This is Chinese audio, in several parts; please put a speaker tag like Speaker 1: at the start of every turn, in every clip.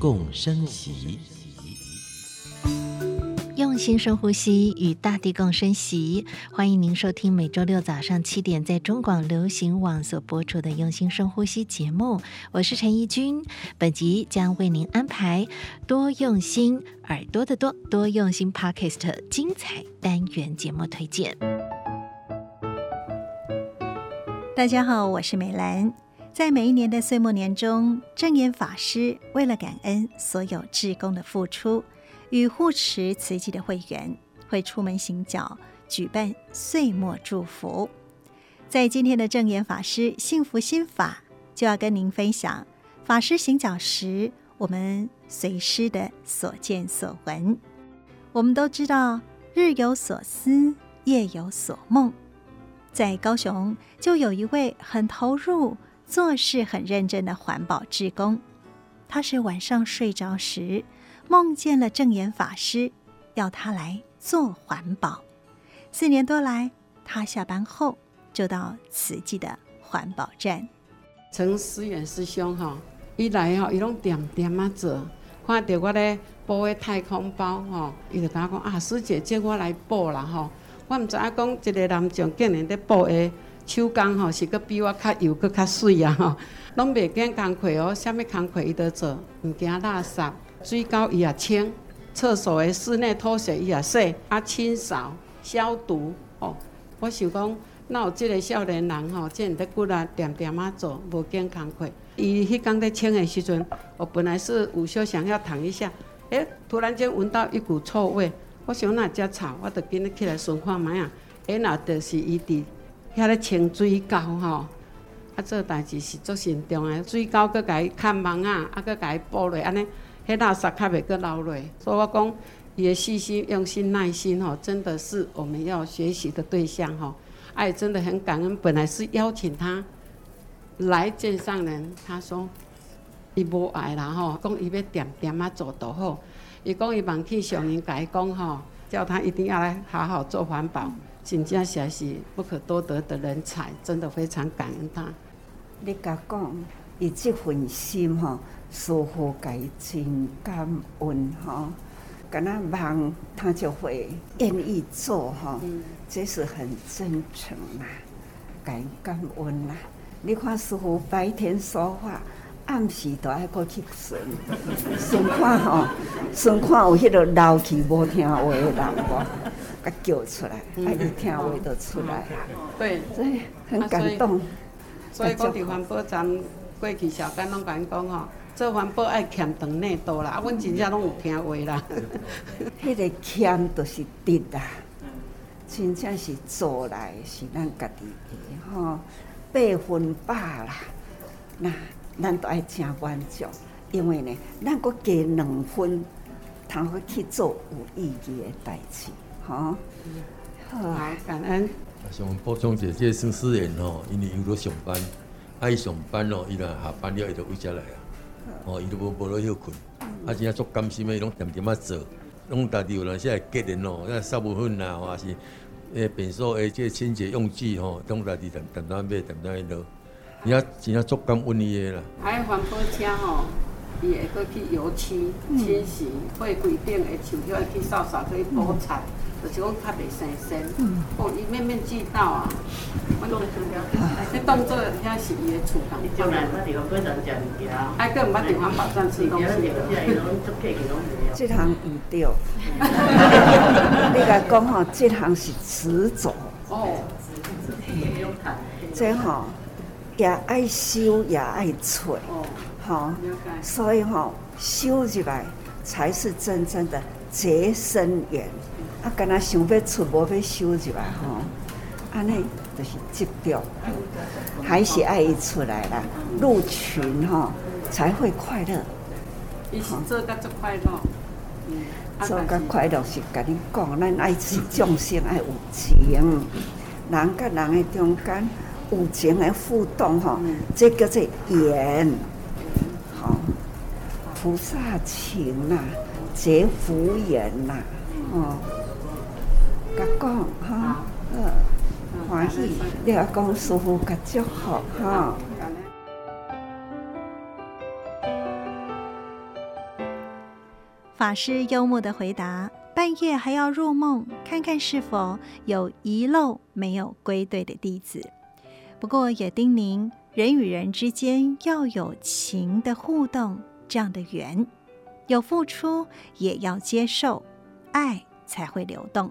Speaker 1: 共生息。
Speaker 2: 用心深呼吸，与大地共生息。欢迎您收听每周六早上七点在中广流行网所播出的《用心深呼吸》节目。我是陈怡君，本集将为您安排多用心耳朵的多多用心 Podcast 精彩单元节目推荐。大家好，我是美兰。在每一年的岁末年终，证严法师为了感恩所有志工的付出，与护持慈济的会员会出门行脚，举办岁末祝福。在今天的正言法师幸福心法，就要跟您分享法师行脚时我们随师的所见所闻。我们都知道，日有所思，夜有所梦。在高雄，就有一位很投入、做事很认真的环保志工。他是晚上睡着时，梦见了证严法师，要他来做环保。四年多来，他下班后就到慈济的环保站。
Speaker 3: 陈思远师兄哈，一来哈，伊拢点点啊做，看到我咧包个太空包哈，伊就甲我讲啊，师姐叫我来包啦哈。我毋知影讲一个男将竟然咧补的手工吼，是阁比我较油阁较水啊吼，拢袂惊工课哦，啥物工课伊都做，毋惊垃圾，水沟伊也清，厕所的室内拖鞋伊也洗，啊清扫消毒哦。我想讲，哪有即个少年人吼，竟然咧骨力点点啊做，无惊工课。伊迄工咧清的时阵，我本来是午休想要躺一下，诶、欸，突然间闻到一股臭味。我想那遮臭，我着紧起来顺看觅啊。哎，那就是伊伫遐咧清水沟吼，啊，做代志是足慎重诶。水沟阁甲伊看网啊，啊，阁甲伊补落，安尼，迄垃圾较袂阁流落。所以我讲，伊诶细心、用心、耐心吼，真的是我们要学习的对象吼。哎，真的很感恩。本来是邀请他来见上人，他说伊无爱啦吼，讲伊要点点啊做都好。伊讲伊望去上人甲伊讲吼，叫他一定要来好好做环保，真正也是不可多得的人才，真的非常感恩他。
Speaker 4: 你甲讲，伊这份心吼，似乎甲伊真感恩吼，敢若忙他就会愿意做吼，嗯、这是很真诚啦，感感恩啦。你看师傅白天说话。暗时都爱过去顺，顺看吼，顺看有迄个老气无听话的人无，甲叫出来，啊伊听话就出来。
Speaker 3: 对，
Speaker 4: 所以很感动。
Speaker 3: 所以讲伫环保站过去小干拢甲因讲吼，做环保爱欠长内多啦，啊，阮真正拢有听话啦。
Speaker 4: 迄个欠就是得啦，真正是做来是咱家己的吼，百分百啦，那。咱都爱真满足，因为呢，咱阁加两分，通好去做有意义的代志，吼。好啊，感恩。
Speaker 5: 想补充一下，这孙思远吼，因为伊有上班，爱上班咯，伊若下班了，伊就回家来啊。哦，伊都无无落休困，啊，真正足甘心的，伊拢点点啊做，拢家己有俩些个人咯，那扫部分呐，或是诶便所诶这清洁用具吼，拢家己点点点买，点点落。你要真要做感恩伊的啦。还有环保车吼，伊会搁去油漆、清洗，会规定会树叶去扫扫，去补菜，就是讲较袂生锈。哦，伊面面俱到啊。我拢做了。这动作遐是伊的厨房。你将来捌地方过常食物件。还搁毋捌地方吃东西。
Speaker 4: 这项毋对。你甲讲吼，这项是迟早。哦。这吼。也爱修，也爱揣，好，所以吼修起来才是真正的结生缘。啊，干那想要出，无要收入来，吼，安尼就是执着，还是爱出来啦，入群哈才会快乐。
Speaker 3: 伊是做甲足快乐。
Speaker 4: 做甲快乐是甲你讲，咱爱是众生爱有情，人甲人诶中间有情诶互动吼，这叫做缘，吼，菩萨情呐，结福缘呐，吼，甲讲哈，呃，欢喜，你阿讲舒服甲祝福哈。
Speaker 2: 法师幽默的回答：“半夜还要入梦，看看是否有遗漏没有归队的弟子。不过也叮咛，人与人之间要有情的互动，这样的缘，有付出也要接受，爱才会流动。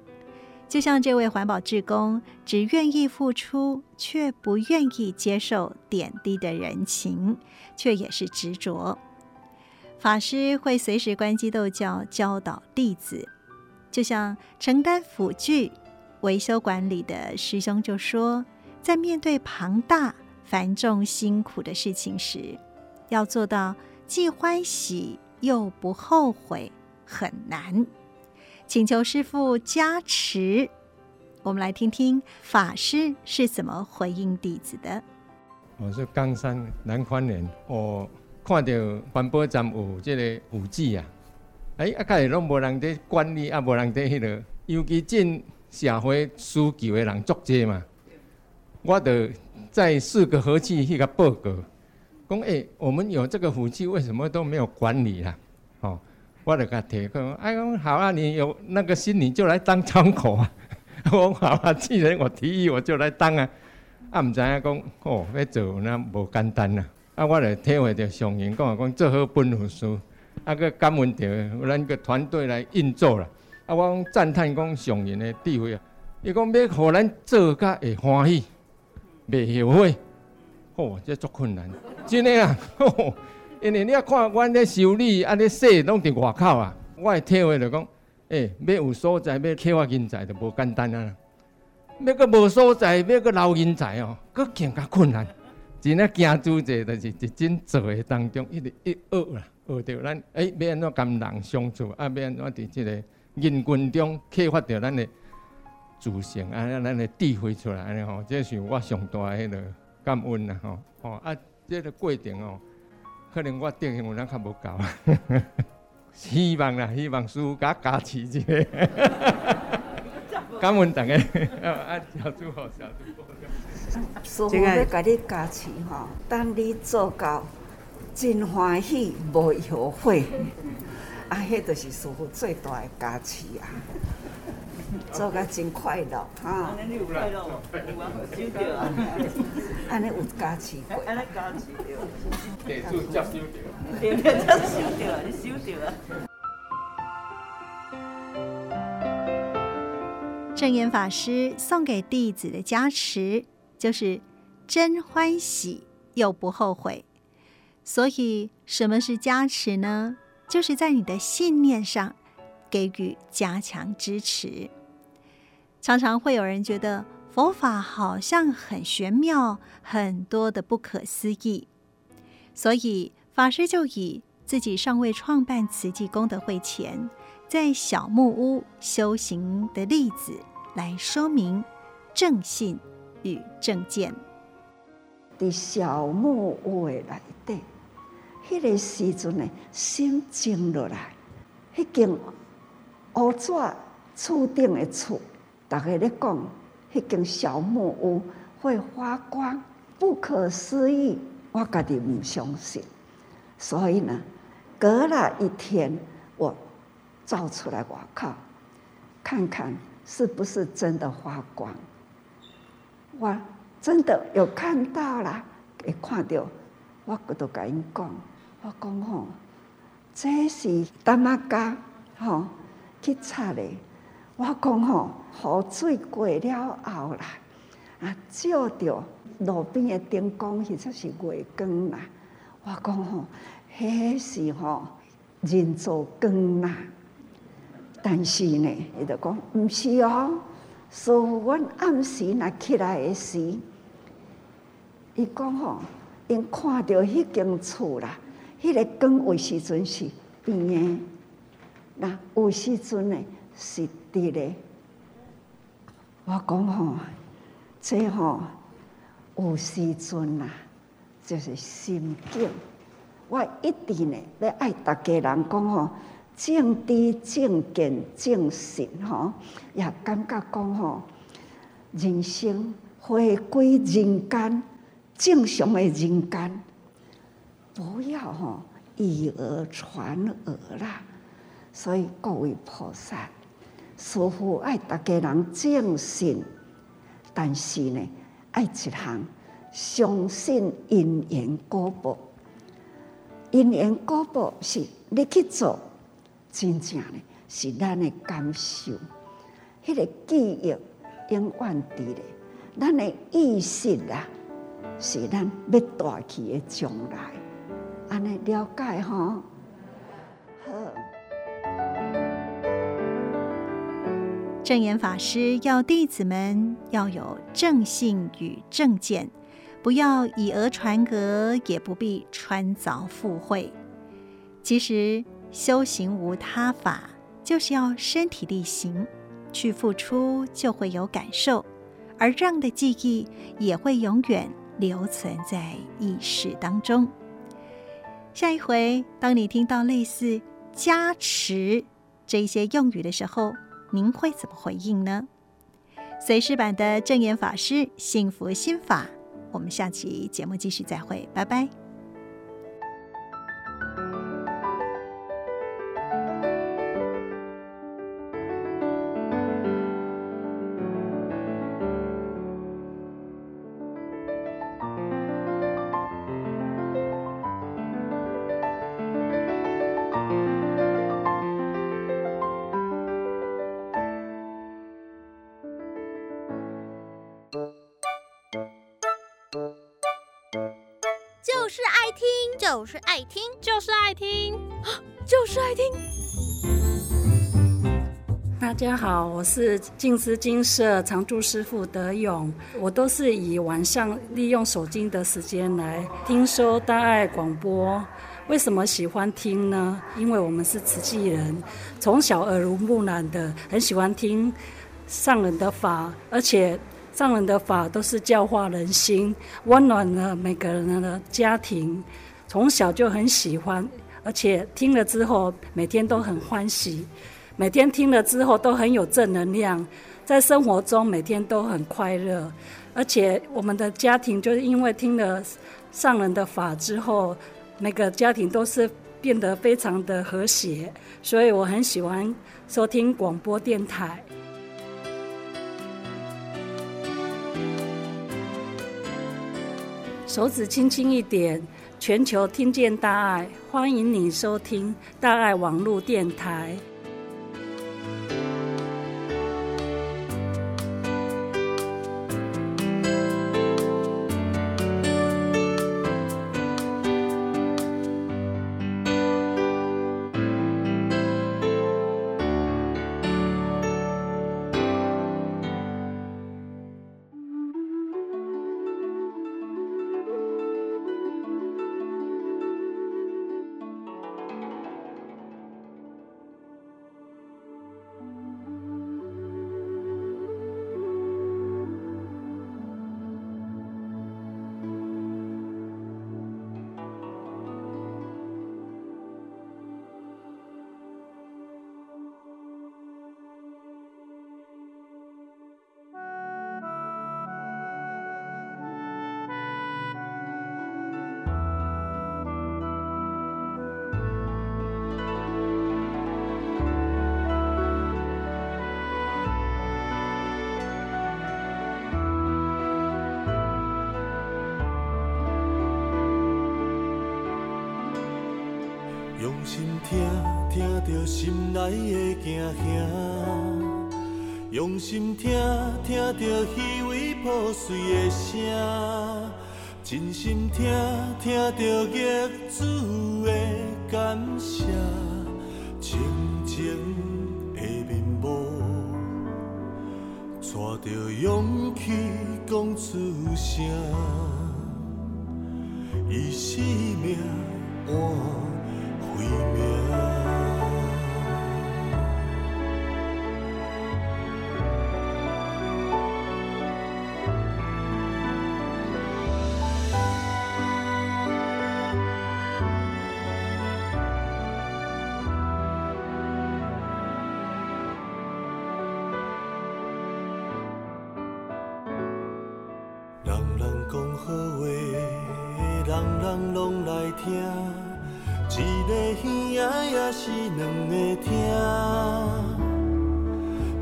Speaker 2: 就像这位环保志工，只愿意付出，却不愿意接受点滴的人情，却也是执着。”法师会随时关机逗教，教导弟子，就像承担辅具、维修管理的师兄就说，在面对庞大繁重辛苦的事情时，要做到既欢喜又不后悔，很难。请求师父加持。我们来听听法师是怎么回应弟子的。
Speaker 6: 我是冈山南宽人，我。看到环保站有这个护具啊，哎，啊，家己拢无人在管理，啊，无人在迄个，尤其进社会需求的人足济嘛。我得在四个和气迄个报告，讲哎，我们有这个护具，为什么都没有管理啦？哦，我得甲提讲，哎，讲好啊，你有那个心，你就来当窗口啊。我讲好啊，既然我提议，我就来当啊。啊，毋知影讲，哦，要做那无简单呐。啊，我来体会到上人讲啊，讲做好本分事，啊，个感恩着咱个团队来运作啦。啊，我讲赞叹讲上人的智慧啊，伊讲要互咱做甲会欢喜，袂后悔，哦，这足困难，真诶啊！因为你啊看，阮咧修理啊咧说拢伫外口啊，我诶体会着讲，诶、欸，要有所在，要开发人才，就无简单啊。要个无所在，要个留人才哦，佫更加困难。真啊，行主者就是一真做诶当中，一直一学啦，学着咱诶要安怎跟人相处，啊要安怎伫即个人群中开发着咱诶自信，啊咱诶智慧出来安尼吼，这是我上大诶迄个感恩啦吼，吼啊，这个过程哦，可能我定性有人较无够，希望啦，希望师傅加加持一下，感恩大家，啊小祝好，小祝好。
Speaker 4: 师傅要甲你加持吼，等你做到真欢喜，无后悔，啊，迄就是师傅最大的加持啊！做甲真快乐哈！安尼有快乐，有啊，收到啊！安尼有加持过，安尼加持着，地主接收着，地主接收着，你收着啊！
Speaker 2: 正言法师送给弟子的加持。就是真欢喜又不后悔，所以什么是加持呢？就是在你的信念上给予加强支持。常常会有人觉得佛法好像很玄妙，很多的不可思议，所以法师就以自己尚未创办慈济功德会前，在小木屋修行的例子来说明正信。与正见，
Speaker 4: 在小木屋的内底，迄个时阵呢，心静落来，迄间乌纸厝顶的厝，大家咧讲，迄间小木屋会发光，不可思议。我家己唔相信，所以呢，隔了一天，我照出来外口，看看是不是真的发光。我真的有看到了，会看到，我都甲因讲，我讲吼，这是达玛嘎吼去擦的。我讲吼，雨水过了后啦，啊，照着路边的灯光，其实是月光啦。我讲吼，迄是吼人造光啦。但是呢，伊就讲毋是哦。所以，阮暗时若起来的时，伊讲吼，因看着迄间厝啦，迄个光有时阵是变的，那有时阵呢是伫咧。我讲吼，这吼有时阵啊，就是心境。我一定呢要爱大家人讲吼，正知正见正信吼，也感觉讲吼，人生回归人间，正常的人间，不要吼以讹传讹啦。所以各位菩萨，师父爱大家人正信，但是呢，爱一项相信因缘果报。因缘果报是你去做，真正的是咱的感受。迄个记忆永远伫咧，咱的意识啊，是咱要带去的将来。安尼了解吼？好。
Speaker 2: 证严法师要弟子们要有正信与正见。不要以讹传讹，也不必穿凿附会。其实修行无他法，就是要身体力行去付出，就会有感受，而这样的记忆也会永远留存在意识当中。下一回，当你听到类似“加持”这些用语的时候，您会怎么回应呢？随时版的正言法师幸福心法。我们下期节目继续再会，拜拜。
Speaker 7: 听，就是爱听，就是爱听，就是爱听。
Speaker 8: 大家好，我是静思精舍常住师傅德勇，我都是以晚上利用手机的时间来听收大爱广播。为什么喜欢听呢？因为我们是慈济人，从小耳濡目染的，很喜欢听上人的法，而且。上人的法都是教化人心，温暖了每个人的家庭。从小就很喜欢，而且听了之后每天都很欢喜，每天听了之后都很有正能量，在生活中每天都很快乐。而且我们的家庭就是因为听了上人的法之后，每个家庭都是变得非常的和谐，所以我很喜欢收听广播电台。手指轻轻一点，全球听见大爱，欢迎你收听大爱网络电台。
Speaker 9: 着心内的惊吓，用心听，听着虚伪破碎的声，真心听，听着业主的感谢，讲好话，人人拢来听，一个耳仔也是两个听，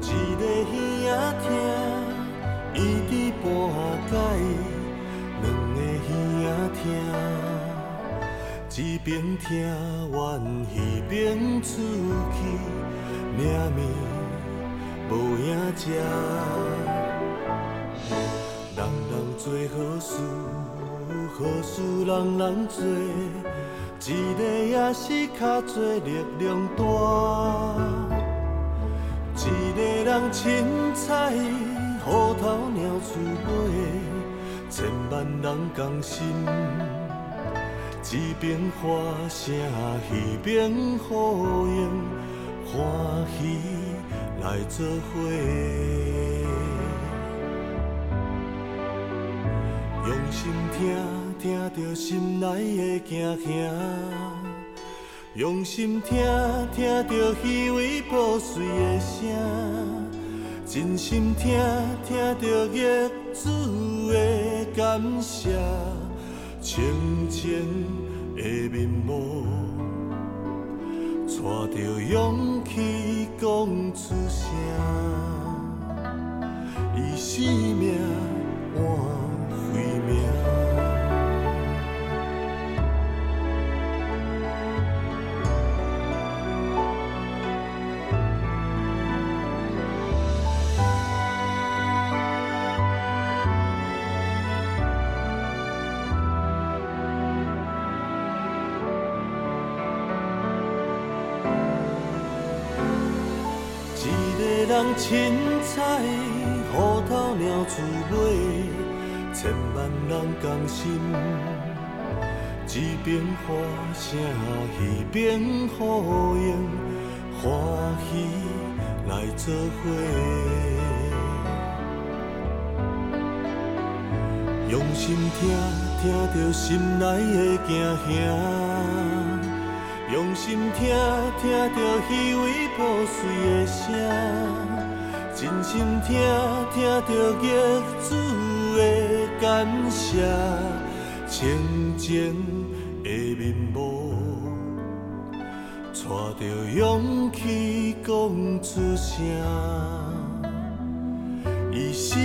Speaker 9: 一个耳仔听，伊伫半解，两个耳仔听，一边听怨一边出去，命命无影食。做好事，好事人人做，一个也是较做力量大。一个人凊彩，虎头鸟鼠尾，千万人同心，一边欢声，一边呼应，欢喜来作伙。用心听，听着心内的惊吓；用心听，听着虚伪破碎的声；真心听，听着业主的感谢。清净的面目，带着勇气讲出声，以生命换。一个人凊彩，虎头鸟鼠尾。千万人同心，一边发声，一边呼应，欢喜来作伙。用心听，听着心内的惊吓；用心听，听着稀微破碎的声。真心听，听着业主的感谢，清情的面目，带着勇气讲出声，一生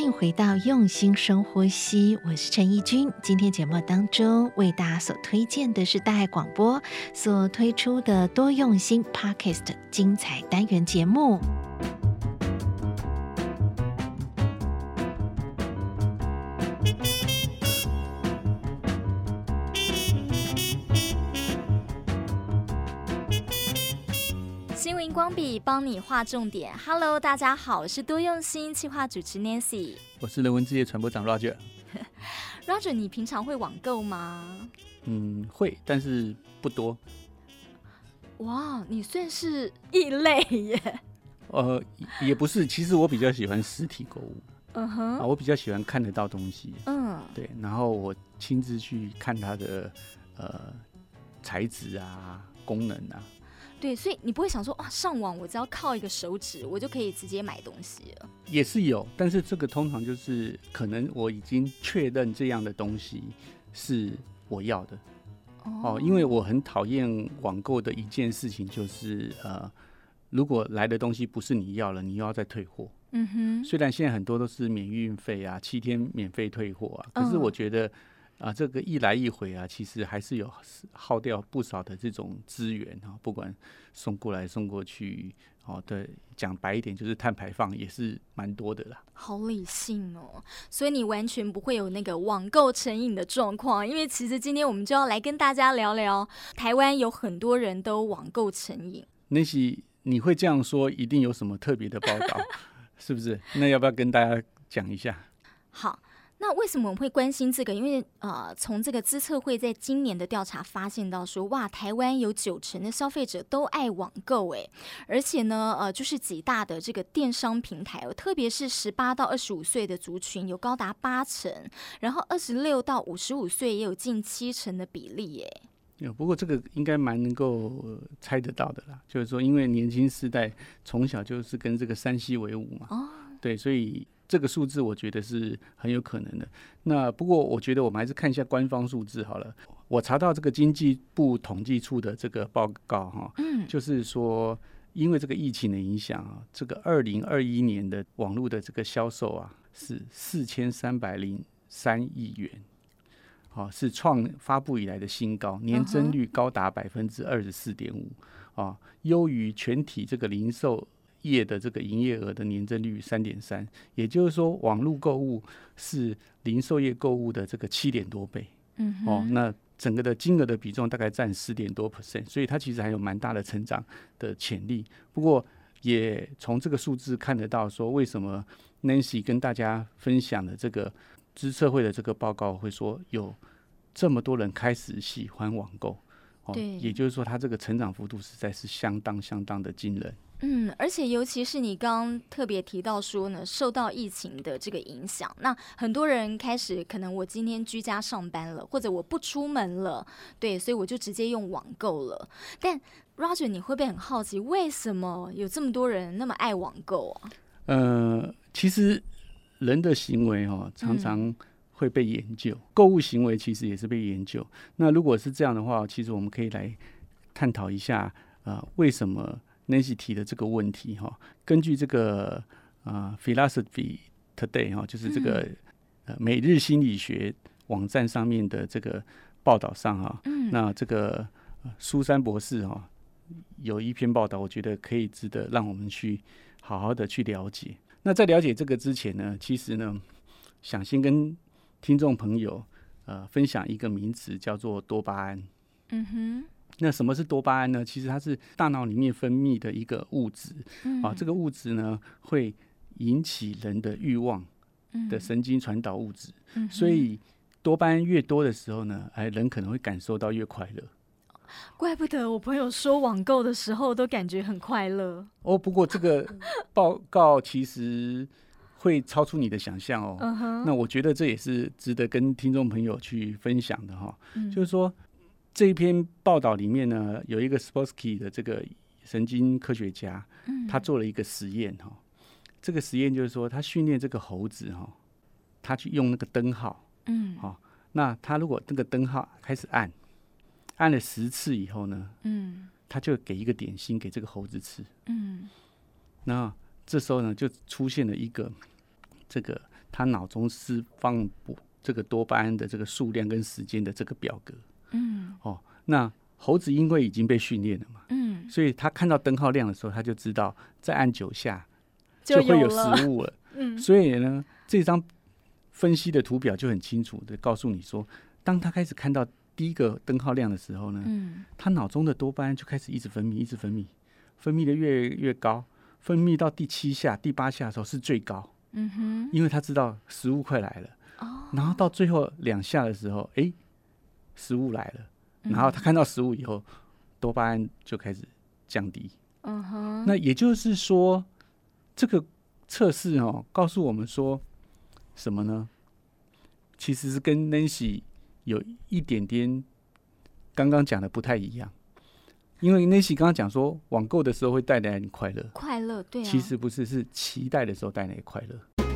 Speaker 2: 欢迎回到用心深呼吸，我是陈义军。今天节目当中为大家所推荐的是大爱广播所推出的多用心 Podcast 精彩单元节目。
Speaker 7: 光笔帮你画重点。Hello，大家好，我是多用心企划主持 Nancy。
Speaker 10: 我是人文之夜传播长 Roger。
Speaker 7: Roger，你平常会网购吗？
Speaker 10: 嗯，会，但是不多。
Speaker 7: 哇，你算是异类耶。
Speaker 10: 呃，也不是，其实我比较喜欢实体购物。
Speaker 7: 嗯哼，
Speaker 10: 啊，我比较喜欢看得到东西。
Speaker 7: 嗯，
Speaker 10: 对，然后我亲自去看它的呃材质啊、功能啊。
Speaker 7: 对，所以你不会想说啊，上网我只要靠一个手指，我就可以直接买东西了。
Speaker 10: 也是有，但是这个通常就是可能我已经确认这样的东西是我要的哦，因为我很讨厌网购的一件事情就是呃，如果来的东西不是你要了，你又要再退货。
Speaker 7: 嗯哼，
Speaker 10: 虽然现在很多都是免运费啊，七天免费退货啊，可是我觉得。啊，这个一来一回啊，其实还是有耗掉不少的这种资源啊，不管送过来送过去，哦，对，讲白一点就是碳排放也是蛮多的啦。
Speaker 7: 好理性哦，所以你完全不会有那个网购成瘾的状况，因为其实今天我们就要来跟大家聊聊，台湾有很多人都网购成瘾。
Speaker 10: 那是你会这样说，一定有什么特别的报道，是不是？那要不要跟大家讲一下？
Speaker 7: 好。那为什么我们会关心这个？因为呃，从这个资策会在今年的调查发现到说，哇，台湾有九成的消费者都爱网购，诶，而且呢，呃，就是几大的这个电商平台哦，特别是十八到二十五岁的族群有高达八成，然后二十六到五十五岁也有近七成的比例，诶。
Speaker 10: 有，不过这个应该蛮能够猜得到的啦。就是说，因为年轻世代从小就是跟这个山西为伍嘛，哦，对，所以这个数字我觉得是很有可能的。那不过我觉得我们还是看一下官方数字好了。我查到这个经济部统计处的这个报告哈，嗯，就是说因为这个疫情的影响啊，这个二零二一年的网络的这个销售啊是四千三百零三亿元。好，是创发布以来的新高，年增率高达百分之二十四点五，啊，优于全体这个零售业的这个营业额的年增率三点三，也就是说，网络购物是零售业购物的这个七点多倍，嗯，哦，那整个的金额的比重大概占十点多 percent，所以它其实还有蛮大的成长的潜力。不过，也从这个数字看得到，说为什么 Nancy 跟大家分享的这个。资策会的这个报告会说，有这么多人开始喜欢网购，哦，也就是说，它这个成长幅度实在是相当相当的惊人。
Speaker 7: 嗯，而且尤其是你刚刚特别提到说呢，受到疫情的这个影响，那很多人开始可能我今天居家上班了，或者我不出门了，对，所以我就直接用网购了。但 Roger，你会不会很好奇，为什么有这么多人那么爱网购啊？
Speaker 10: 呃，其实。人的行为哦，常常会被研究，嗯，购物行为其实也是被研究。那如果是这样的话，其实我们可以来探讨一下，呃，为什么 Nancy 提的这个问题哈？根据这个呃 Philosophy Today 哈，就是这个呃每日心理学网站上面的这个报道上哈，嗯，那这个苏珊博士哈有一篇报道，我觉得可以值得让我们去好好的去了解。那在了解这个之前呢，其实呢，想先跟听众朋友呃分享一个名词，叫做多巴胺。嗯哼。那什么是多巴胺呢？其实它是大脑里面分泌的一个物质。嗯。啊，这个物质呢会引起人的欲望的神经传导物质。嗯。所以多巴胺越多的时候呢，哎，人可能会感受到越快乐。
Speaker 7: 怪不得我朋友说网购的时候都感觉很快乐
Speaker 10: 哦。不过这个报告其实会超出你的想象哦。那我觉得这也是值得跟听众朋友去分享的哈。就是说这一篇报道里面呢，有一个 Sporsky 的这个神经科学家，他做了一个实验哈。这个实验就是说，他训练这个猴子哈，他去用那个灯号，嗯，好，那他如果那个灯号开始按。按了十次以后呢，嗯，他就给一个点心给这个猴子吃，嗯，那这时候呢，就出现了一个这个他脑中释放不这个多巴胺的这个数量跟时间的这个表格，嗯，哦，那猴子因为已经被训练了嘛，嗯，所以他看到灯号亮的时候，他就知道再按九下就会有食物了，嗯，所以呢，这张分析的图表就很清楚的告诉你说，当他开始看到。第一个灯号亮的时候呢，嗯，他脑中的多巴胺就开始一直分泌，一直分泌，分泌的越越高，分泌到第七下、第八下的时候是最高，嗯哼，因为他知道食物快来了，哦，然后到最后两下的时候，哎，食物来了，然后他看到食物以后，多巴胺就开始降低，嗯哼，那也就是说，这个测试哦，告诉我们说什么呢？其实是跟 Nancy。有一点点刚刚讲的不太一样，因为 Nancy 刚刚讲说网购的时候会带来你快乐，
Speaker 7: 快乐对啊，
Speaker 10: 其实不是，是期待的时候带来快乐。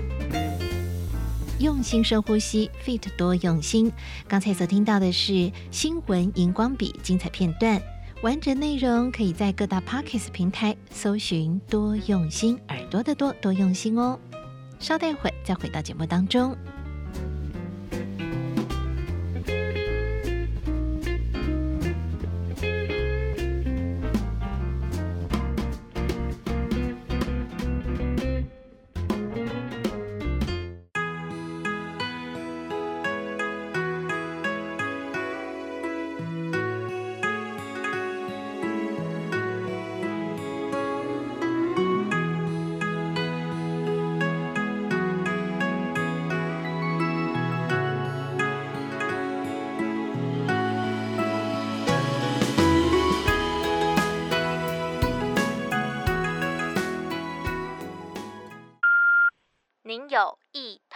Speaker 2: 用心深呼吸，Fit 多用心。刚才所听到的是新闻荧光笔精彩片段，完整内容可以在各大 Pockets 平台搜寻“多用心”，耳朵的多多用心哦。稍待会再回到节目当中。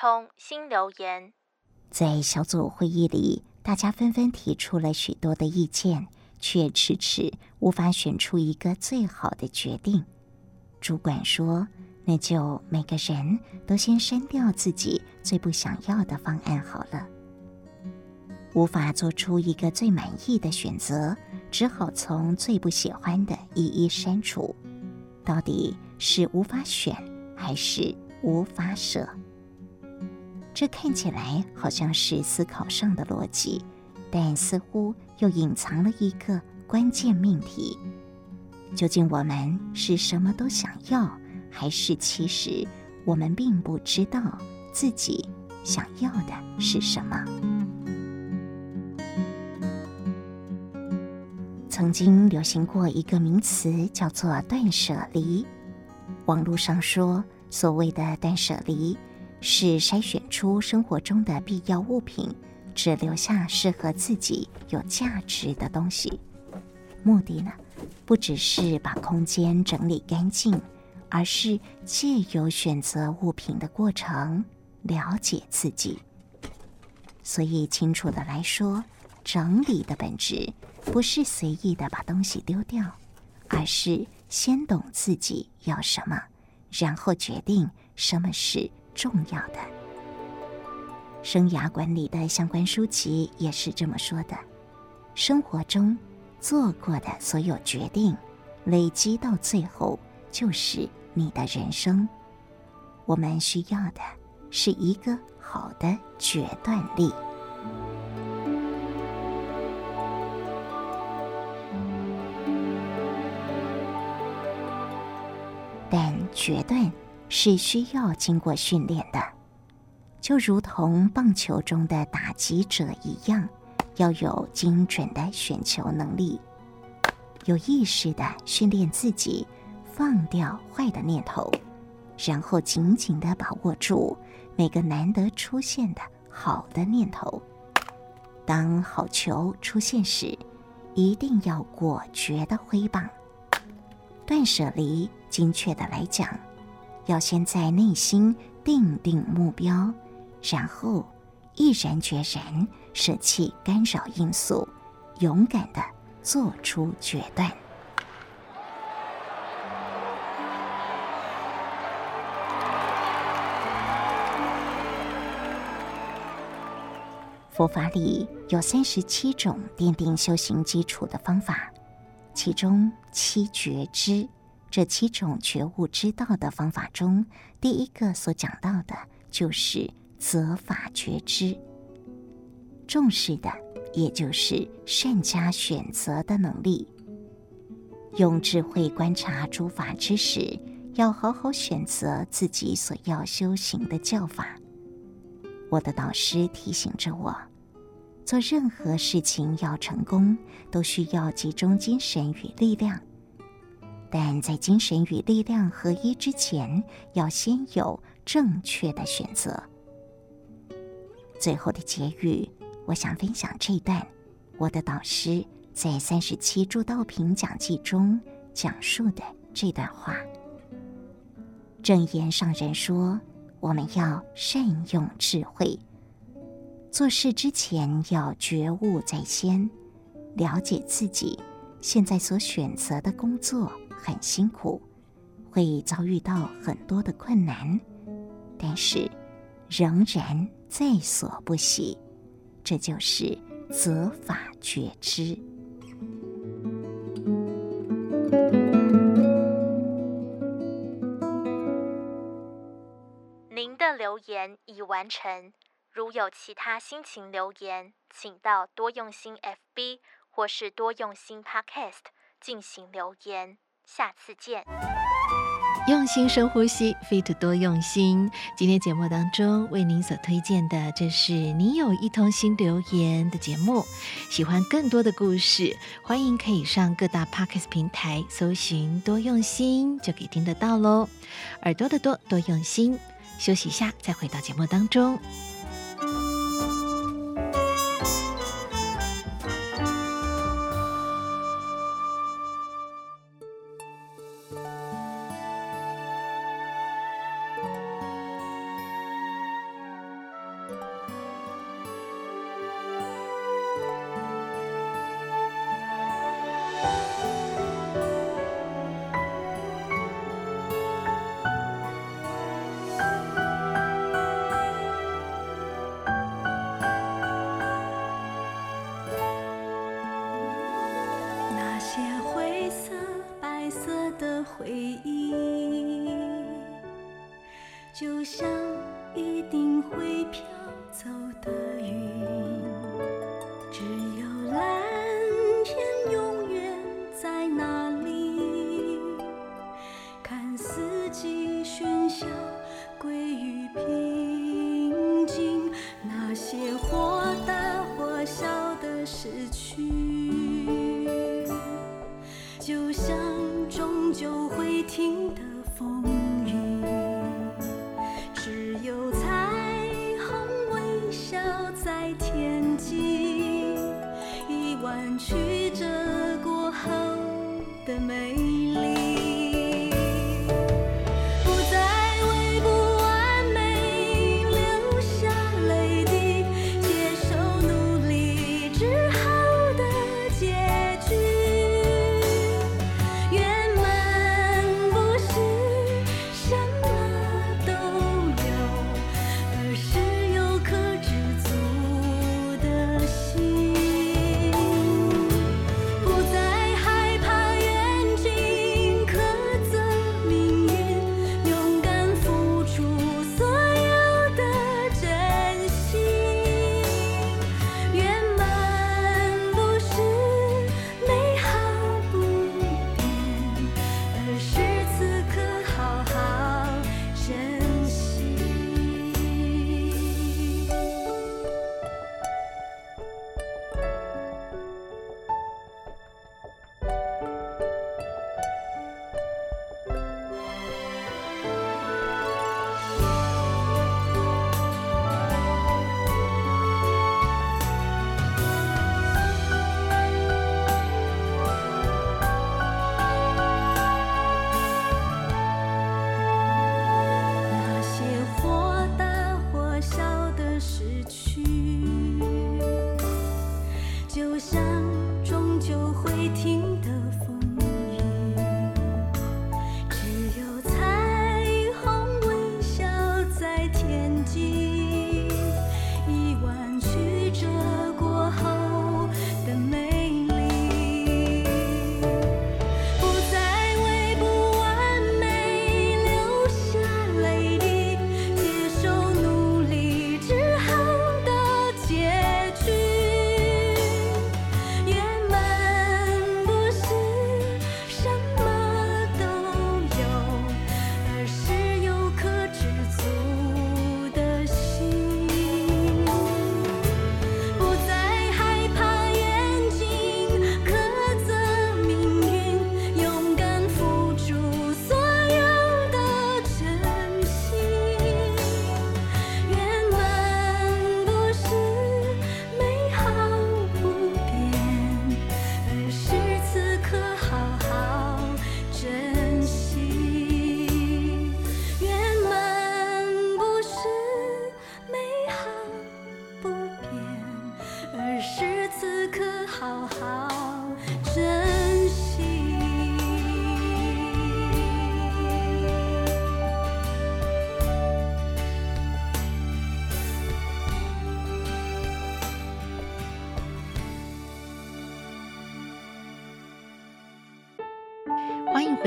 Speaker 11: 通新留言，
Speaker 2: 在小组会议里。
Speaker 11: 大家纷纷提出了许多的意见，却迟迟无法选出一个最好的决定。主管说：“那就每个人都先删掉自己最不想要的方案好了。”无法做出一个最满意的选择，只好从最不喜欢的一一删除。到底是无法选，还是无法舍？这看起来好像是思考上的逻辑，但似乎又隐藏了一个关键命题：究竟我们是什么都想要，还是其实我们并不知道自己想要的是什么？曾经流行过一个名词，叫做“断舍离”。网络上说，所谓的“断舍离”。是筛选出生活中的必要物品，只留下适合自己有价值的东西。目的呢，不只是把空间整理干净，而是借由选择物品的过程了解自己。所以，清楚的来说，整理的本质不是随意的把东西丢掉，而是先懂自己要什么，然后决定什么是。重要的生涯管理的相关书籍也是这么说的：生活中做过的所有决定，累积到最后就是你的人生。我们需要的是一个好的决断力，但决断。是需要经过训练的，就如同棒球中的打击者一样，要有精准的选球能力，有意识的训练自己放掉坏的念头，然后紧紧地把握住每个难得出现的好的念头。当好球出现时，一定要果决地挥棒。断舍离，精确地来讲。要先在内心定定目标，然后毅然决然舍弃干扰因素，勇敢地做出决断。佛法里有三十七种奠定修行基础的方法，其中七觉知。这七种觉悟之道的方法中，第一个所讲到的就是择法觉知，重视的也就是善加选择的能力。用智慧观察诸法之时，要好好选择自己所要修行的教法。我的导师提醒着我，做任何事情要成功，都需要集中精神与力量。但在精神与力量合一之前，要先有正确的选择。最后的结语，我想分享这段我的导师在三十七助道品讲记中讲述的这段话。证言上人说：“我们要善用智慧，做事之前要觉悟在先，了解自己现在所选择的工作。”很辛苦，会遭遇到很多的困难，但是仍然在所不惜，这就是责法觉知。
Speaker 12: 您的留言已完成，如有其他心情留言，请到多用心 FB 或是多用心 Podcast 进行留言。下次见。
Speaker 13: 用心深呼吸，Fit 多用心。今天节目当中为您所推荐的，这是你有一通心留言的节目。喜欢更多的故事，欢迎可以上各大 Podcast 平台搜寻“多用心”，就可以听得到喽。耳朵的多，多用心。休息一下，再回到节目当中。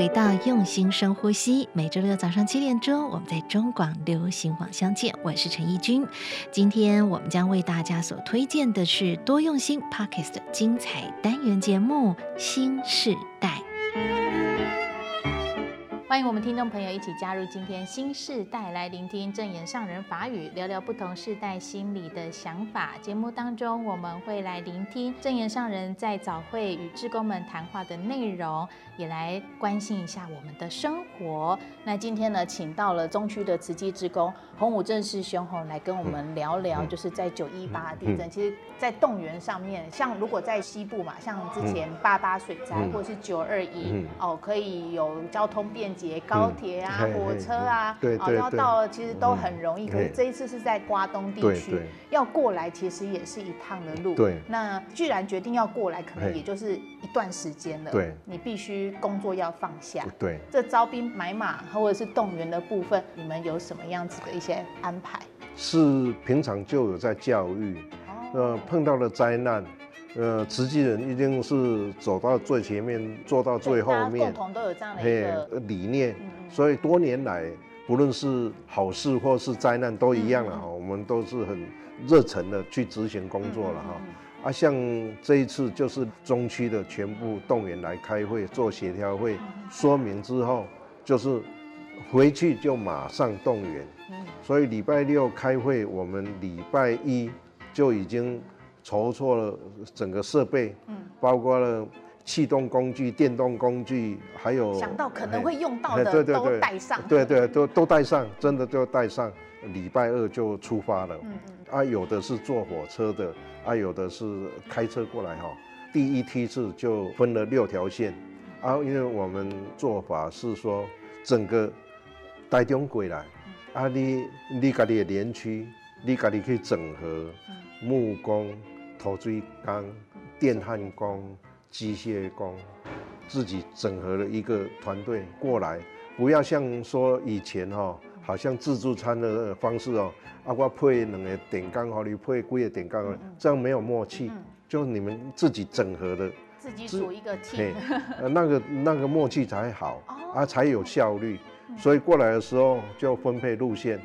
Speaker 14: 回到用心深呼吸。每周六早上七点钟，我们在中广流行网相见。我是陈义君。今天我们将为大家所推荐的是多用心 Podcast 的精彩单元节目《新时代》。
Speaker 15: 欢迎我们听众朋友一起加入今天新世代，来聆听正言上人法语，聊聊不同世代心理的想法。节目当中，我们会来聆听正言上人在早会与志工们谈话的内容，也来关心一下我们的生活。那今天呢，请到了中区的慈济志工洪武正师兄吼来跟我们聊聊，就是在九一八地震，其实在动员上面，像如果在西部嘛，像之前八八水灾或是九二一哦，可以有交通便捷。高铁啊，嗯、火车啊，
Speaker 16: 对对对，
Speaker 15: 要到其实都很容易。嗯、可是这一次是在瓜东地区，要过来其实也是一趟的路。
Speaker 16: 对，
Speaker 15: 那既然决定要过来，可能也就是一段时间了。
Speaker 16: 对，
Speaker 15: 你必须工作要放下。
Speaker 16: 对，
Speaker 15: 这招兵买马或者是动员的部分，你们有什么样子的一些安排？
Speaker 16: 是平常就有在教育，碰到了灾难。呃，慈济人一定是走到最前面，做到最后面。
Speaker 15: 共同都有这样的一个
Speaker 16: 理念，嗯、所以多年来不论是好事或是灾难都一样了哈，我们都是很热忱的去执行工作了哈。啊，像这一次就是中区的全部动员来开会做协调会，说明之后就是回去就马上动员。所以礼拜六开会，我们礼拜一就已经筹措了整个设备，嗯包括了。气动工具、电动工具，还有
Speaker 15: 想到可能会用到的，
Speaker 16: 对对对，
Speaker 15: 都带上。
Speaker 16: 对对，都都带上，真的都带上。礼拜二就出发了。嗯嗯。啊，有的是坐火车的，啊，有的是开车过来哈。第一梯次就分了六条线，啊，因为我们做法是说，整个带中过来，啊，你你家里的连区，你家里可以整合木工、土水工、电焊工。机械工自己整合了一个团队过来，不要像说以前哈，好像自助餐的方式哦，啊我配两个点工，和你配几个电工，这样没有默契，就你们自己整合的，
Speaker 15: 自己组一个 team，
Speaker 16: 那个那个默契才好，啊才有效率，所以过来的时候就分配路线，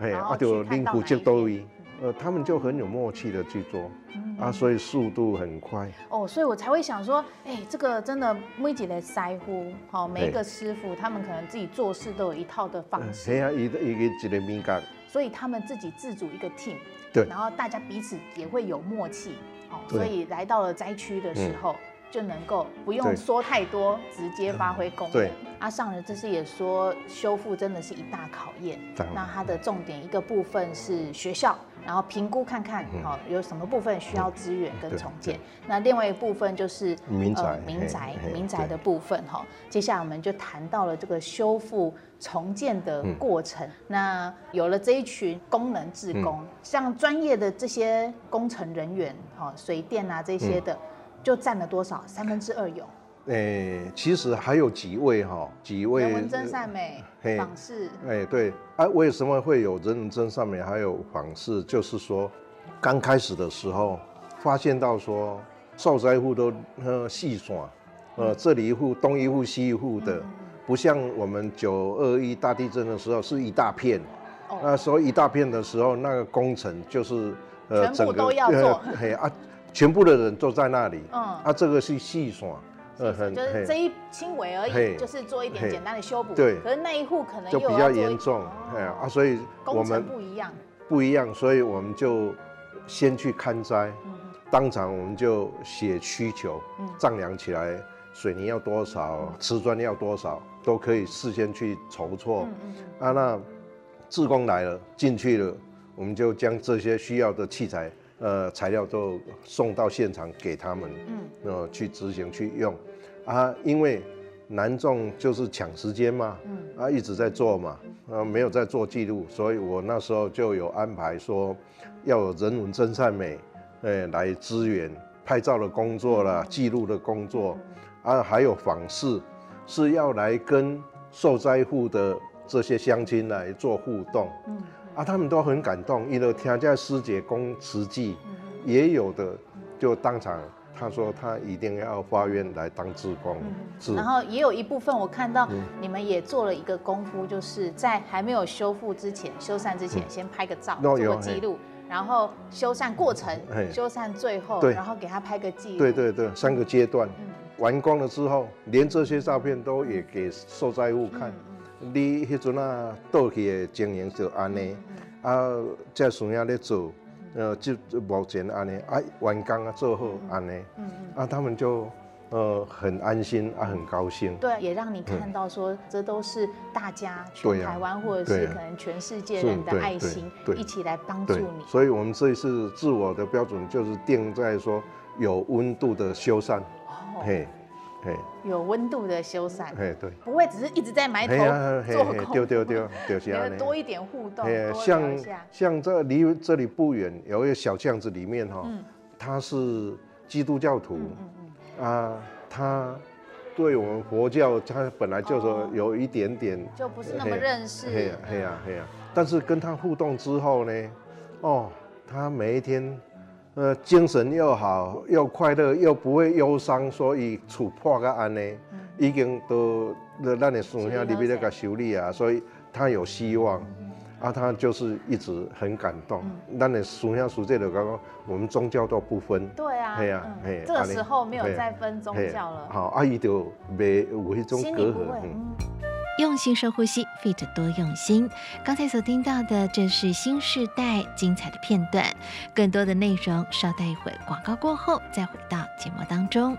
Speaker 16: 哎，啊就拎苦就都一。呃，他们就很有默契的去做，嗯、啊，所以速度很快。
Speaker 15: 哦，所以我才会想说，哎、欸，这个真的每几个师傅，好，每一个师傅，他们可能自己做事都有一套的方式。
Speaker 16: 对啊，一个一个一个敏感。
Speaker 15: 所以他们自己自主一个 team，
Speaker 16: 对，
Speaker 15: 然后大家彼此也会有默契，哦，所以来到了灾区的时候。嗯就能够不用说太多，直接发挥功能。对，阿上人这次也说，修复真的是一大考验。那它的重点一个部分是学校，然后评估看看，好有什么部分需要资源跟重建。那另外一部分就是
Speaker 16: 民宅，
Speaker 15: 民宅，民宅的部分哈。接下来我们就谈到了这个修复重建的过程。那有了这一群功能志工，像专业的这些工程人员，哈，水电啊这些的。就占了多少？三分之二有。
Speaker 16: 诶、欸，其实还有几位哈，几位
Speaker 15: 人文真善美访视。
Speaker 16: 哎、欸，对啊，为什么会有人文真善美还有访视？就是说，刚开始的时候发现到说，受灾户都呃细耍，呃这里一户东一户西一户的，不像我们九二一大地震的时候是一大片，那时候一大片的时候，那个工程就是
Speaker 15: 呃全部都要做，
Speaker 16: 嘿啊。全部的人都在那里，嗯，啊，这个是细耍，
Speaker 15: 就是这一轻微而已，就是做一点简单的修补，
Speaker 16: 对，
Speaker 15: 可是那一户可能
Speaker 16: 就比较严重，哎啊，所以我们
Speaker 15: 不一样，
Speaker 16: 不一样，所以我们就先去勘灾，当场我们就写需求，丈量起来水泥要多少，瓷砖要多少，都可以事先去筹措，啊，那志工来了进去了，我们就将这些需要的器材。呃，材料都送到现场给他们，嗯，呃，去执行去用，啊，因为南众就是抢时间嘛，嗯，啊，一直在做嘛，呃，没有在做记录，所以我那时候就有安排说，要有人文真善美，呃，来支援拍照的工作啦，记录的工作，啊，还有访视，是要来跟受灾户的这些乡亲来做互动，嗯。啊，他们都很感动，因为听在师姐讲慈济，也有的就当场他说他一定要发愿来当志工，
Speaker 15: 嗯，然后也有一部分我看到你们也做了一个功夫，就是在还没有修复之前，修缮之前先拍个照，做个记录，然后修缮过程，修缮最后，然后给他拍个记录，
Speaker 16: 对对对，三个阶段，完工了之后，连这些照片都也给受灾户看。你迄阵啊，倒去的经营就安尼，啊，在孙亚咧做，呃，就目前安尼，啊，完工啊做好安尼，嗯嗯啊，他们就呃很安心啊，很高兴。
Speaker 15: 对，也让你看到说，这都是大家全台湾或者是可能全世界人的爱心，一起来帮助你。
Speaker 16: 所以我们这一次自我的标准就是定在说有温度的修缮，嘿。
Speaker 15: 有温度的修缮，
Speaker 16: 哎，对，
Speaker 15: 不会只是一直在埋头做工，
Speaker 16: 丢丢丢，就是
Speaker 15: 多一点互动，
Speaker 16: 像像这离这里不远有一个小巷子里面哈，他是基督教徒，啊，他对我们佛教他本来就是有一点点，
Speaker 15: 就不是那么认识，
Speaker 16: 嘿呀嘿呀嘿呀，但是跟他互动之后呢，哦，他每一天。呃，精神又好，又快乐，又不会忧伤，所以厝破个安呢，已经都咱的孙兄里面在个修理啊，所以他有希望，啊，他就是一直很感动。那你属下属这的刚刚，我们宗教都不分。
Speaker 15: 对啊，
Speaker 16: 对啊，
Speaker 15: 嗯，这个时候没有再分宗教了。
Speaker 16: 好，阿姨就没有一种隔阂。
Speaker 13: 用心深呼吸，Fit 多用心。刚才所听到的，正是新时代精彩的片段。更多的内容，稍待一会广告过后再回到节目当中。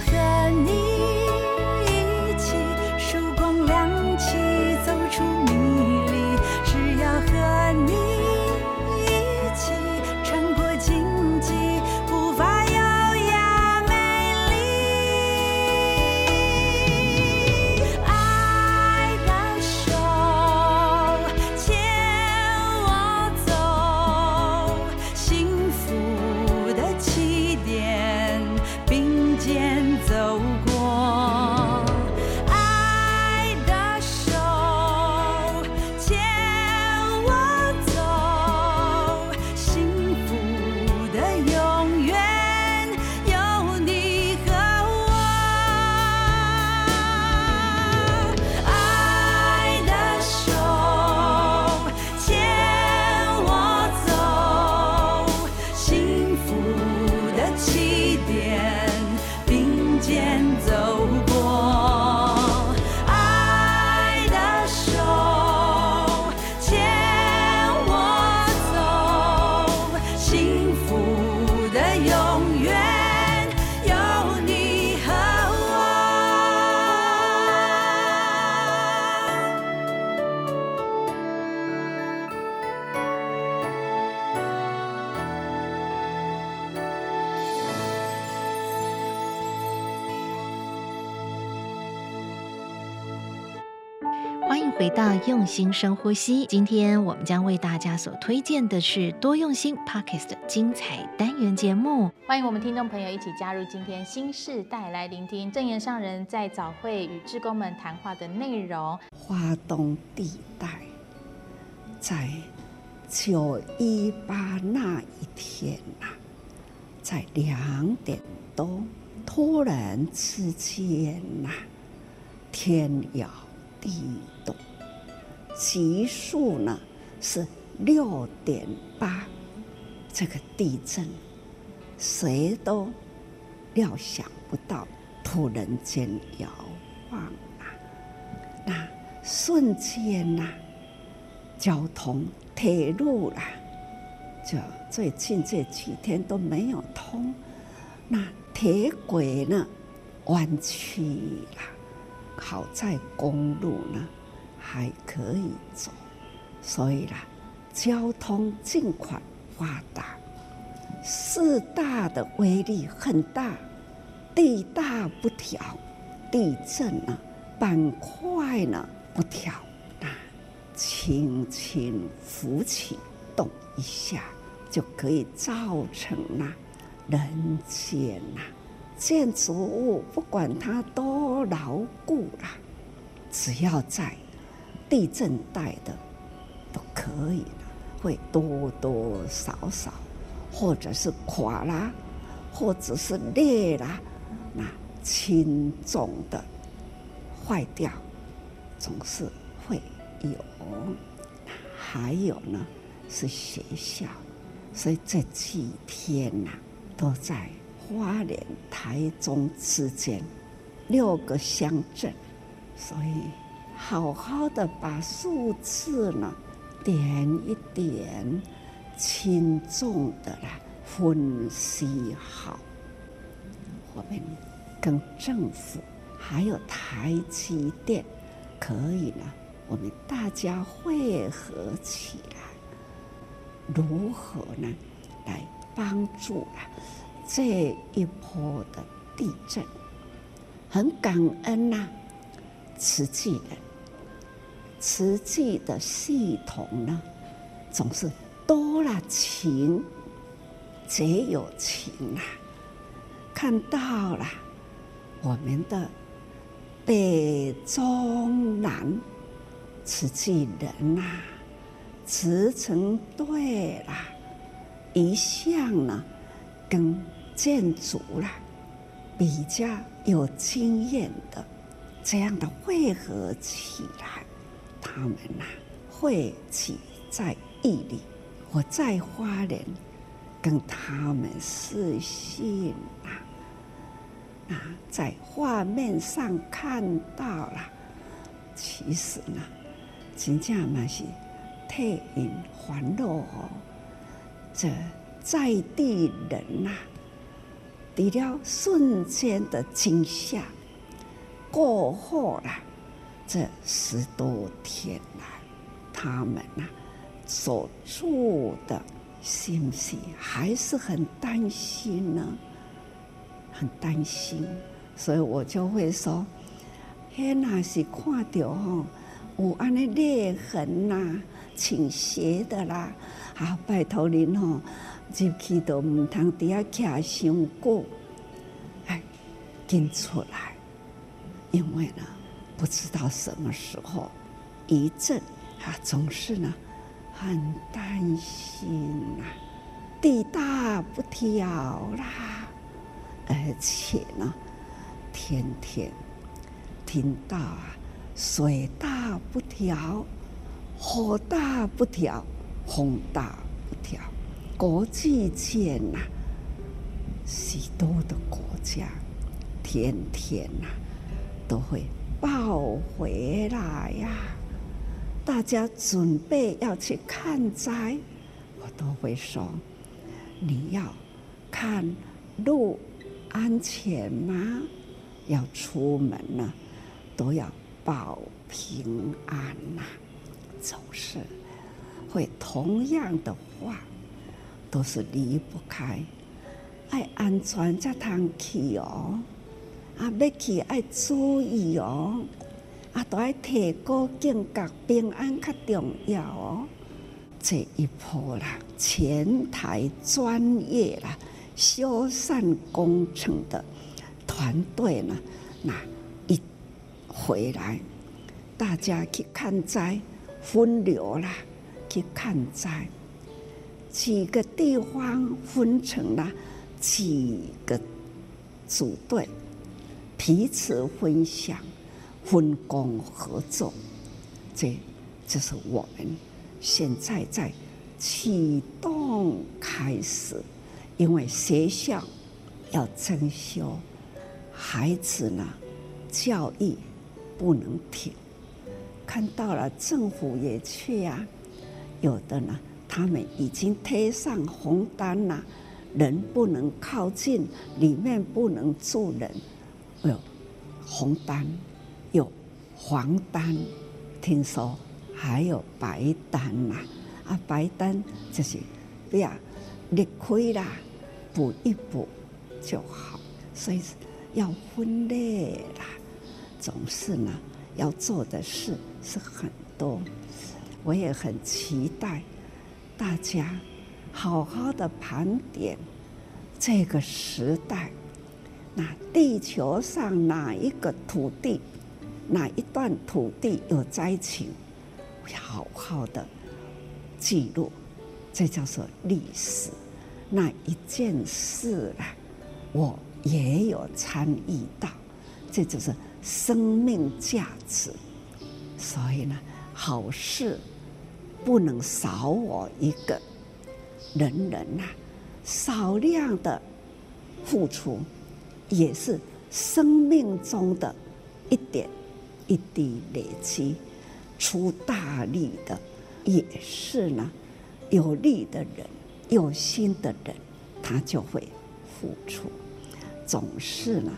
Speaker 13: 和你。用心深呼吸，今天我们将为大家所推荐的是多用心 Podcast 的精彩单元节目。
Speaker 15: 欢迎我们听众朋友一起加入今天新世代来聆听正言上人在早会与志工们谈话的内容。
Speaker 4: 花东地带，在九一八那一天呐、啊，在两点多，突然之间呐、啊，天摇地动。级数呢是六点八，这个地震谁都料想不到，突然间摇晃啊，那瞬间呐、交通铁路啦，就最近这几天都没有通，那铁轨呢弯曲了，好在公路呢。还可以走，所以啦，交通尽快发达。四大的威力很大，地大不调，地震呢，板块呢不调，那轻轻浮起动一下，就可以造成啊人间呐建筑物，不管它多牢固啦，只要在。地震带的都可以的，会多多少少，或者是垮啦，或者是裂啦，那轻重的坏掉总是会有。还有呢，是学校，所以这几天呐、都在花莲、台中之间六个乡镇，所以。好好的把数字呢点一点，轻重的来分析好。我们跟政府还有台积电可以呢，我们大家汇合起来，如何呢来帮助啊这一波的地震？很感恩呐、慈济人。瓷器的系统呢，总是多了情，皆有情啊！看到了我们的北中南瓷器人呐，瓷成对啦，一向呢跟建筑啦比较有经验的，这样的汇合起来。他们呐、啊，汇集在一里，我在花莲跟他们视讯啊，啊，在画面上看到了，其实呢，真正嘛是替因欢乐哦。这在地人呐、除了瞬间的惊吓过后了。这十多天来，他们呐、所做的信息还是很担心呢，很担心，所以我就会说：“嘿，那是看到吼有安尼裂痕呐、倾斜的啦，啊，拜托您吼入去都唔通底下徛伤久，哎，跟出来，因为呢。”不知道什么时候一震，啊，总是呢很担心呐、啊，地大不调啦，而且呢，天天听到啊，水大不调，火大不调，风大不调，国际间呐，许多的国家天天呐都会。抱回来呀！大家准备要去看灾，我都会说：你要看路安全吗？要出门呢，都要保平安呐。总是会同样的话，都是离不开爱安全才通去哦。啊，要去爱注意哦，啊，都爱提高警觉，平安较重要哦。这一波啦，前台专业啦，修缮工程的团队呢，那一回来，大家去看灾分流啦，去看灾，几个地方分成了几个组队，彼此分享、分工合作，这就是我们。现在在启动开始，因为学校要增修，孩子呢，教育不能停。看到了政府也去啊，有的呢，他们已经贴上红单了，人不能靠近，里面不能住人。有红单，有黄单，听说。还有白单呐，啊，白单就是不要裂开啦，补一补就好。所以要分类啦，总是呢要做的事是很多。我也很期待大家好好的盘点这个时代，那地球上哪一个土地，哪一段土地有灾情？好好的记录，这叫做历史。那一件事啊，我也有参与到，这就是生命价值。所以呢，好事不能少我一个。人人呐、少量的付出，也是生命中的一点一滴累积。出大力的，也是呢。有力的人，有心的人，他就会付出。总是呢，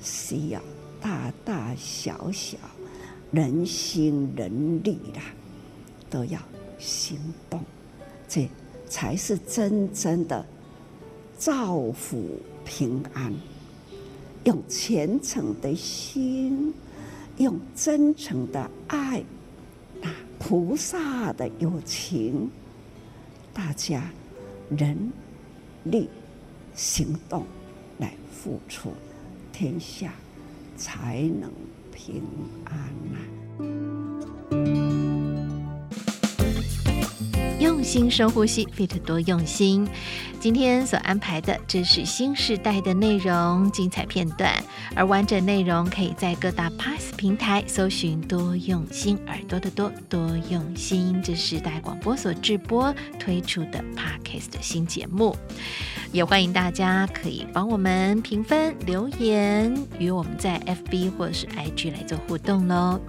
Speaker 4: 需要大大小小人心人力啦，都要行动，这才是真正的造福平安。用虔诚的心，用真诚的爱。菩萨的友情，大家人力行动来付出，天下才能平安呐、啊。
Speaker 14: 用心深呼吸，Fit 多用心。今天所安排的，这是新时代的内容精彩片段，而完整内容可以在各大 Pass 平台搜寻“多用心耳朵的多多用心”。这是时代广播所制播推出的 Podcast 新节目，也欢迎大家可以帮我们评分留言，与我们在 FB 或者是 IG 来做互动喽。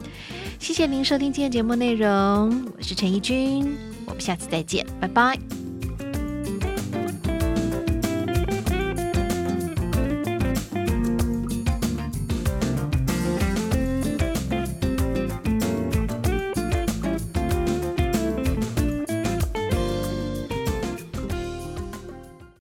Speaker 14: 谢谢您收听今天节目内容，我是陈怡君。我们下次再见，拜拜。